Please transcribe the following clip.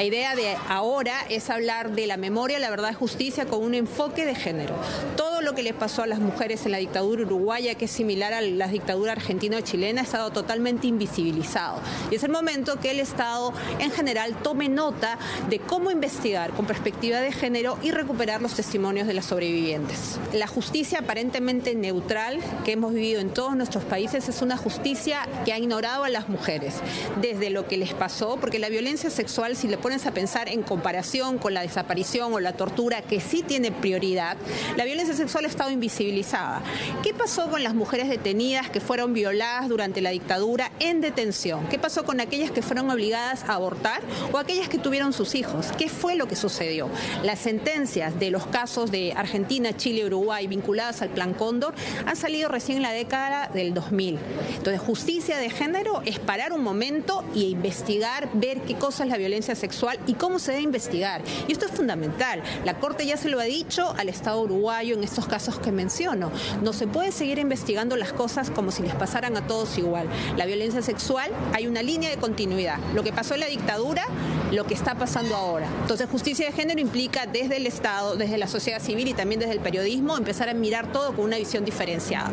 La idea de ahora es hablar de la memoria, la verdad y justicia con un enfoque de género. Lo que le pasó a las mujeres en la dictadura uruguaya, que es similar a la dictadura argentina o chilena, ha estado totalmente invisibilizado. Y es el momento que el Estado en general tome nota de cómo investigar con perspectiva de género y recuperar los testimonios de las sobrevivientes. La justicia aparentemente neutral que hemos vivido en todos nuestros países es una justicia que ha ignorado a las mujeres, desde lo que les pasó, porque la violencia sexual, si le pones a pensar en comparación con la desaparición o la tortura, que sí tiene prioridad, la violencia sexual ha estado invisibilizada. ¿Qué pasó con las mujeres detenidas que fueron violadas durante la dictadura en detención? ¿Qué pasó con aquellas que fueron obligadas a abortar o aquellas que tuvieron sus hijos? ¿Qué fue lo que sucedió? Las sentencias de los casos de Argentina, Chile, Uruguay vinculadas al Plan Cóndor han salido recién en la década del 2000. Entonces, justicia de género es parar un momento y investigar, ver qué cosa es la violencia sexual y cómo se debe investigar. Y esto es fundamental. La Corte ya se lo ha dicho al Estado uruguayo en estos casos que menciono. No se puede seguir investigando las cosas como si les pasaran a todos igual. La violencia sexual hay una línea de continuidad. Lo que pasó en la dictadura, lo que está pasando ahora. Entonces, justicia de género implica desde el Estado, desde la sociedad civil y también desde el periodismo empezar a mirar todo con una visión diferenciada.